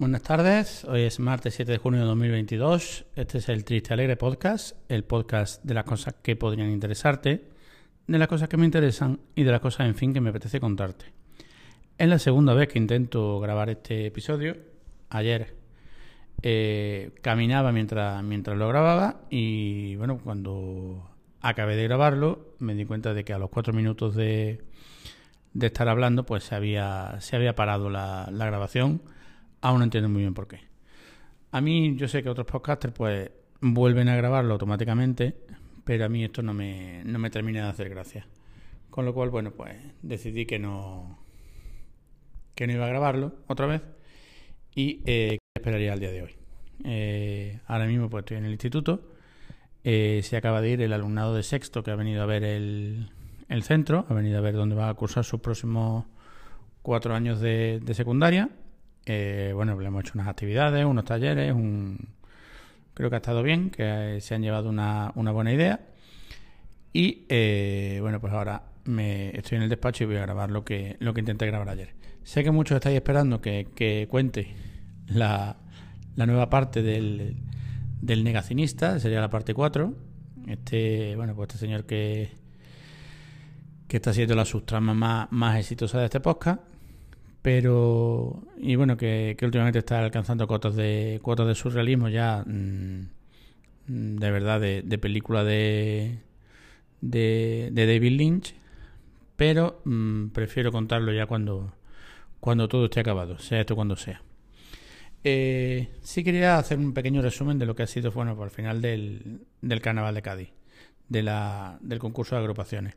Buenas tardes, hoy es martes 7 de junio de 2022. Este es el Triste Alegre Podcast, el podcast de las cosas que podrían interesarte, de las cosas que me interesan y de las cosas, en fin, que me apetece contarte. Es la segunda vez que intento grabar este episodio. Ayer eh, caminaba mientras, mientras lo grababa y, bueno, cuando acabé de grabarlo me di cuenta de que a los cuatro minutos de, de estar hablando, pues se había, se había parado la, la grabación aún no entiendo muy bien por qué. A mí, yo sé que otros podcasters pues vuelven a grabarlo automáticamente, pero a mí esto no me, no me termina de hacer gracia. Con lo cual, bueno, pues decidí que no, que no iba a grabarlo otra vez y eh, esperaría al día de hoy. Eh, ahora mismo pues estoy en el instituto. Eh, se acaba de ir el alumnado de sexto que ha venido a ver el, el centro, ha venido a ver dónde va a cursar sus próximos cuatro años de, de secundaria eh, bueno, le hemos hecho unas actividades, unos talleres, un... creo que ha estado bien, que se han llevado una, buena idea. Y eh, bueno, pues ahora me estoy en el despacho y voy a grabar lo que, lo que intenté grabar ayer. Sé que muchos estáis esperando que, cuente la, nueva parte del, del negacionista, sería la parte 4. Este, bueno, pues este señor que, que está siendo la subtrama más, más exitosa de este podcast pero y bueno que, últimamente está alcanzando cuotas de cuotas de surrealismo ya mm, de verdad de, película de, de, David Lynch. Pero mm, prefiero contarlo ya cuando cuando todo esté acabado sea esto cuando sea. Eh, sí quería hacer un pequeño resumen de lo que ha sido bueno por el final del, del carnaval de Cádiz de la, del concurso de agrupaciones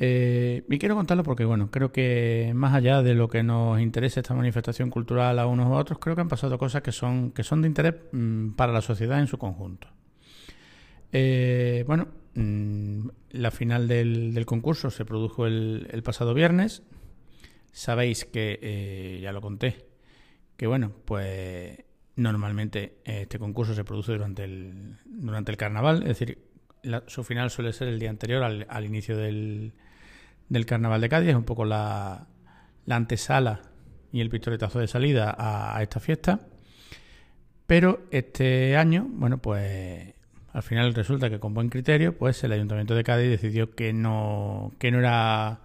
eh, y quiero contarlo porque, bueno, creo que más allá de lo que nos interesa esta manifestación cultural a unos u otros, creo que han pasado cosas que son, que son de interés mm, para la sociedad en su conjunto. Eh, bueno, mm, la final del, concurso se produjo el, pasado viernes. Sabéis que, eh, ya lo conté, que bueno, pues normalmente este concurso se produce durante el, durante el carnaval, es decir, su final suele ser el día anterior al inicio del, del Carnaval de Cádiz, es un poco la, antesala y el pistoletazo de salida a, esta fiesta. Pero este año, bueno, pues al final resulta que con buen criterio, pues el Ayuntamiento de Cádiz decidió que no, que no era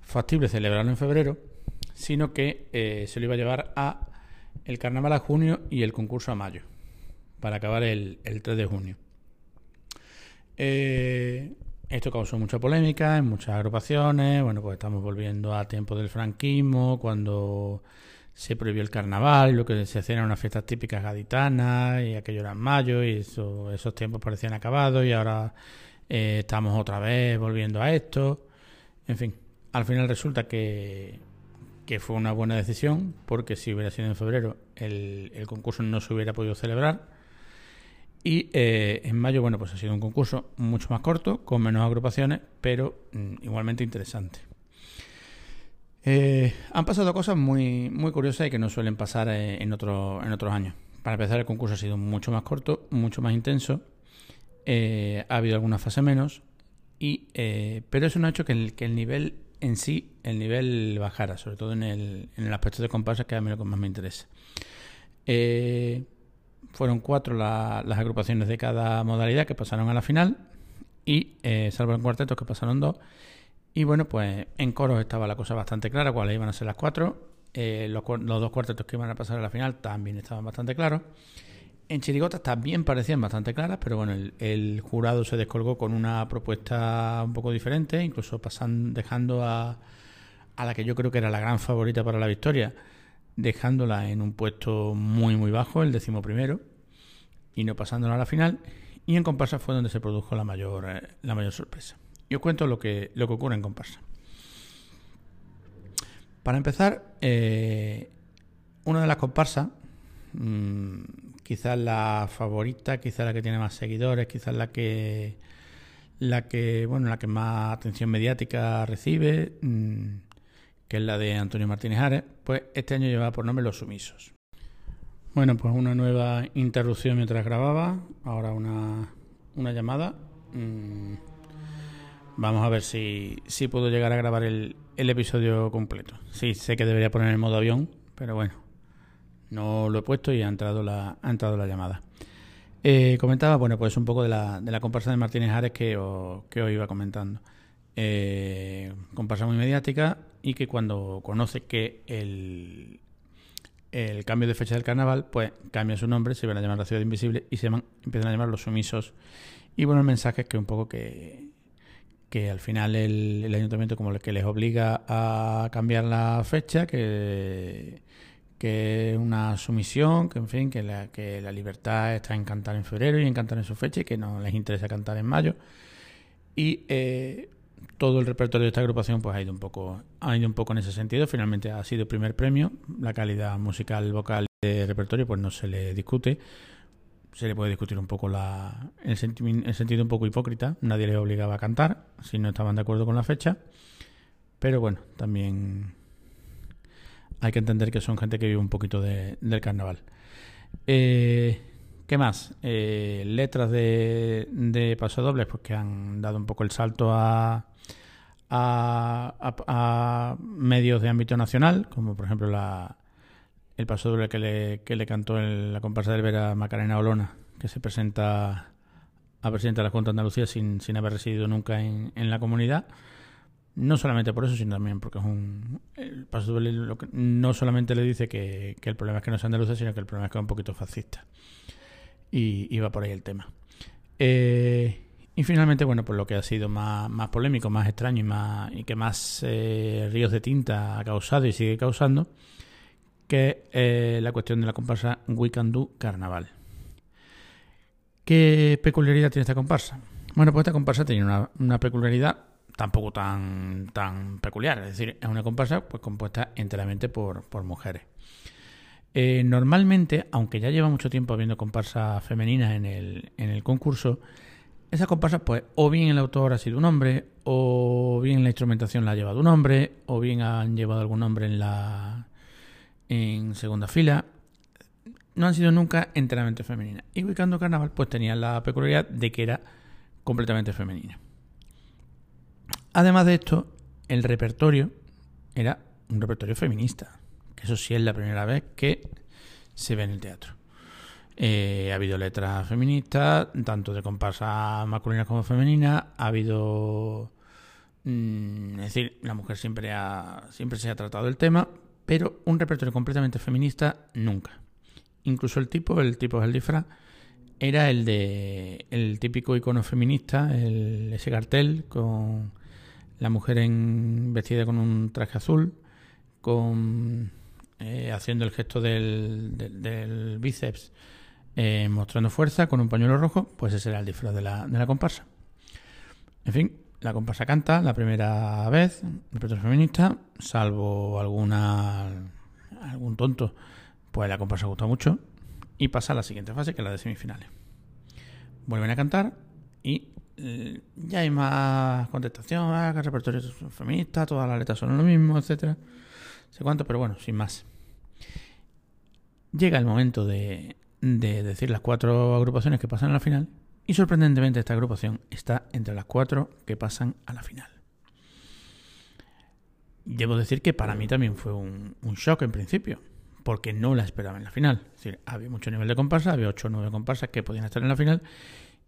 factible celebrarlo en febrero, sino que eh, se lo iba a llevar a el carnaval a junio y el concurso a mayo, para acabar el, el 3 de junio. Eh, esto causó mucha polémica en muchas agrupaciones. Bueno, pues estamos volviendo a tiempo del franquismo, cuando se prohibió el carnaval, lo que se hacían eran unas fiestas típicas gaditanas, y aquello era en mayo, y esos tiempos parecían acabados, y ahora eh, estamos otra vez volviendo a esto. En fin, al final resulta que, que fue una buena decisión, porque si hubiera sido en febrero, el, el concurso no se hubiera podido celebrar y eh, en mayo, bueno, pues ha sido un concurso mucho más corto, con menos agrupaciones, pero mm, igualmente interesante. Eh, han pasado cosas muy, muy curiosas y que no suelen pasar eh, en, otro, en otros años. Para empezar, el concurso ha sido mucho más corto, mucho más intenso. ha habido alguna fase menos, y, pero eso no ha hecho que el, que el nivel en sí, el nivel bajara, sobre todo en el, en el aspecto de comparsas, que a mí lo que más me interesa. Fueron cuatro las agrupaciones de cada modalidad que pasaron a la final y eh, salvo en cuartetos que pasaron dos. Y bueno, pues en coros estaba la cosa bastante clara, cuáles iban a ser las cuatro. Eh, los, dos cuartetos que iban a pasar a la final también estaban bastante claros. En chirigotas también parecían bastante claras, pero bueno, el, jurado se descolgó con una propuesta un poco diferente, incluso pasando, dejando a, a la que yo creo que era la gran favorita para la victoria, dejándola en un puesto muy muy bajo, el décimo primero, y no pasándola a la final. Y en comparsa fue donde se produjo la mayor, eh, la mayor sorpresa. Y os cuento lo que, lo que ocurre en comparsa. Para empezar, eh, una de las comparsas, mm, quizás la favorita, quizás la que tiene más seguidores, quizás la que la que bueno la que más atención mediática recibe mm, que es la de Antonio Martínez Ares, pues este año lleva por nombre Los Sumisos. Bueno, pues una nueva interrupción mientras grababa, ahora una, una llamada. Mm, vamos a ver si, si puedo llegar a grabar el, el episodio completo. Sí, sé que debería poner el modo avión, pero bueno, No lo he puesto y ha entrado la, ha entrado la llamada. Eh, comentaba, bueno, pues un poco de la, de la comparsa de Martínez Ares que que os iba comentando. Eh, comparsa muy mediática y que cuando conoce que el, el cambio de fecha del carnaval, pues cambia su nombre, se van a llamar la ciudad invisible y se empiezan a llamar los sumisos. Y bueno, el mensaje es que un poco que, que al final el, ayuntamiento como que les obliga a cambiar la fecha, que, que es una sumisión, que en fin, que la, que la libertad está en cantar en febrero y en cantar en su fecha y que no les interesa cantar en mayo. Y eh, todo el repertorio de esta agrupación pues ha ido un poco ha ido un poco en ese sentido. Finalmente ha sido el primer premio. La calidad musical vocal de repertorio pues no se le discute. Se le puede discutir un poco la el, el sentido un poco hipócrita. Nadie le obligaba a cantar si no estaban de acuerdo con la fecha. Pero bueno también hay que entender que son gente que vive un poquito de, del carnaval. Eh, ¿Qué más? Eh, letras de, de pasodobles, pues que han dado un poco el salto a, a, medios de ámbito nacional, como por ejemplo la, el pasodoble que le, que le cantó en la comparsa del Vera Macarena Olona, que se presenta a presidente de la Junta de Andalucía sin, sin haber residido nunca en, la comunidad. No solamente por eso, sino también porque es un. El pasodoble no solamente le dice que, el problema es que no sea andaluza, sino que el problema es que es un poquito fascista y iba por ahí el tema. Eh, y finalmente, bueno, pues lo que ha sido más, más polémico, más extraño y, más, y que más eh, ríos de tinta ha causado y sigue causando, que eh, la cuestión de la comparsa We Can Do Carnaval. ¿Qué peculiaridad tiene esta comparsa? Bueno, pues esta comparsa tiene una, una peculiaridad tampoco tan, tan peculiar, es decir, es una comparsa pues compuesta enteramente por, por mujeres. Eh, normalmente, aunque ya lleva mucho tiempo habiendo comparsas femeninas en el, en el concurso, esas comparsas, pues, o bien el autor ha sido un hombre, o bien la instrumentación la ha llevado un hombre, o bien han llevado algún hombre en la en segunda fila. No han sido nunca enteramente femeninas. Y Ubicando Carnaval, pues tenía la peculiaridad de que era completamente femenina. Además de esto, el repertorio era un repertorio feminista eso sí es la primera vez que se ve en el teatro. Eh, ha habido letras feministas, tanto de comparsa masculina como femenina. Ha habido. Mm, es decir, la mujer siempre, ha, siempre se ha tratado el tema, pero un repertorio completamente feminista nunca. Incluso el tipo, el tipo del disfraz, era el de el típico icono feminista, el, ese cartel con la mujer en, vestida con un traje azul, con eh, haciendo el gesto del, bíceps, eh, mostrando fuerza con un pañuelo rojo, pues ese era el disfraz de la, de la comparsa. En fin, la comparsa canta la primera vez, el feminista, salvo alguna algún tonto, pues la comparsa gusta mucho y pasa a la siguiente fase, que es la de semifinales. Vuelven a cantar y eh, ya hay más contestación, ah, que el repertorio feminista, todas las letras son lo mismo, etcétera sé cuánto, pero bueno, sin más. Llega el momento de, decir las cuatro agrupaciones que pasan a la final y sorprendentemente esta agrupación está entre las cuatro que pasan a la final. Debo decir que para mí también fue un, shock en principio, porque no la esperaba en la final. Es decir, había mucho nivel de comparsa, había ocho o nueve comparsas que podían estar en la final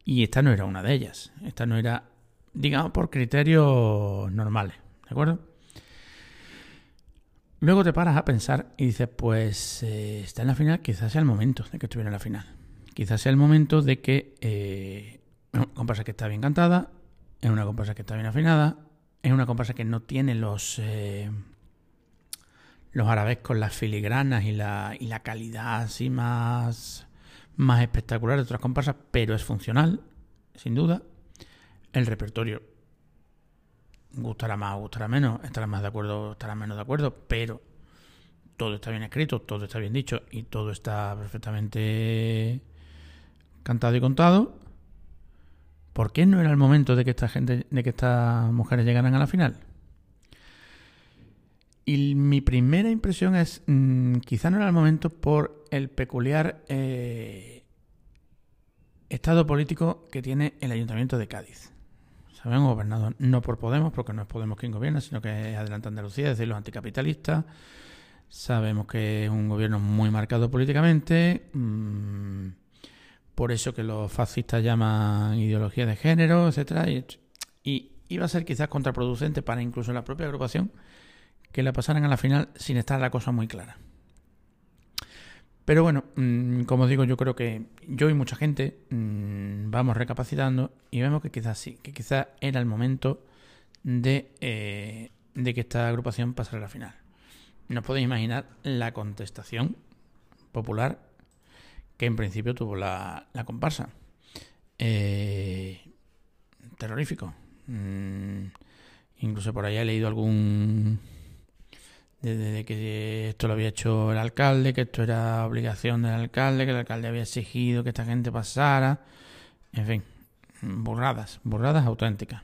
y esta no era una de ellas. Esta no era, digamos, por criterios normales, ¿de acuerdo? Luego te paras a pensar y dices, pues eh, está en la final, quizás sea el momento de que estuviera en la final. Quizás sea el momento de que eh, una comparsa que está bien cantada, es una comparsa que está bien afinada, es una comparsa que no tiene los eh, los arabescos, las filigranas y la, y la calidad así más, más espectacular de otras comparsas, pero es funcional, sin duda. El repertorio gustará más o gustará menos, estará más de acuerdo o estará menos de acuerdo, pero todo está bien escrito, todo está bien dicho y todo está perfectamente cantado y contado. ¿Por qué no era el momento de que esta gente, de que estas mujeres llegaran a la final? Y mi primera impresión es, mm, quizá no era el momento por el peculiar eh, estado político que tiene el Ayuntamiento de Cádiz. Saben, gobernado no por Podemos, porque no es Podemos quien gobierna, sino que es Adelante Andalucía, es decir, los anticapitalistas, Sabemos que es un gobierno muy marcado políticamente. Mm, por eso que los fascistas llaman ideología de género, etcétera. Y, iba a ser quizás contraproducente para incluso la propia agrupación que la pasaran a la final sin estar la cosa muy clara. Pero bueno, mm, como digo, yo creo que yo y mucha gente mm, vamos recapacitando y vemos que quizás sí, que quizás era el momento de, eh, de que esta agrupación pasara a la final. No podéis imaginar la contestación popular que en principio tuvo la, comparsa. Eh, terrorífico. Mm, incluso por ahí he leído algún... Desde que esto lo había hecho el alcalde, que esto era obligación del alcalde, que el alcalde había exigido que esta gente pasara. En fin, burradas, burradas auténticas.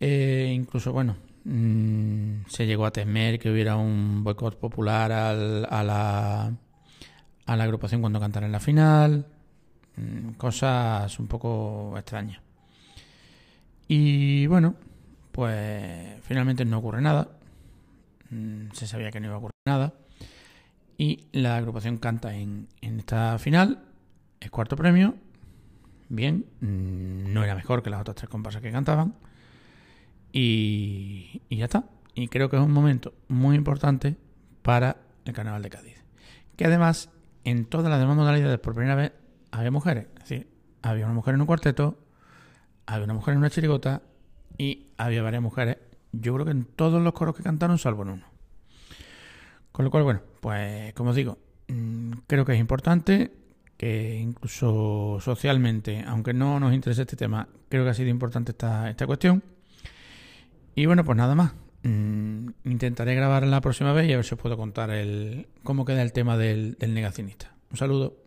Eh, incluso, bueno, Mm, se llegó a temer que hubiera un boicot popular al, a, la, a la agrupación cuando cantara en la final. Mm, cosas un poco extrañas. Y bueno, pues finalmente no ocurre nada. Mm, se sabía que no iba a ocurrir nada. Y la agrupación canta en, en esta final. Es cuarto premio. Bien, no era mejor que las otras tres comparsas que cantaban y, ya está. Y creo que es un momento muy importante para el Carnaval de Cádiz. Que además, en todas las demás modalidades, por primera vez, había mujeres. Es decir, había una mujer en un cuarteto, había una mujer en una chirigota y había varias mujeres. Yo creo que en todos los coros que cantaron, salvo en uno. Con lo cual, bueno, pues como os digo, mm, creo que es importante incluso socialmente, aunque no nos interese este tema, creo que ha sido importante esta, esta cuestión. Y bueno, pues nada más. Mm, intentaré grabar la próxima vez y a ver si os puedo contar el, cómo queda el tema del, del negacionista. Un saludo.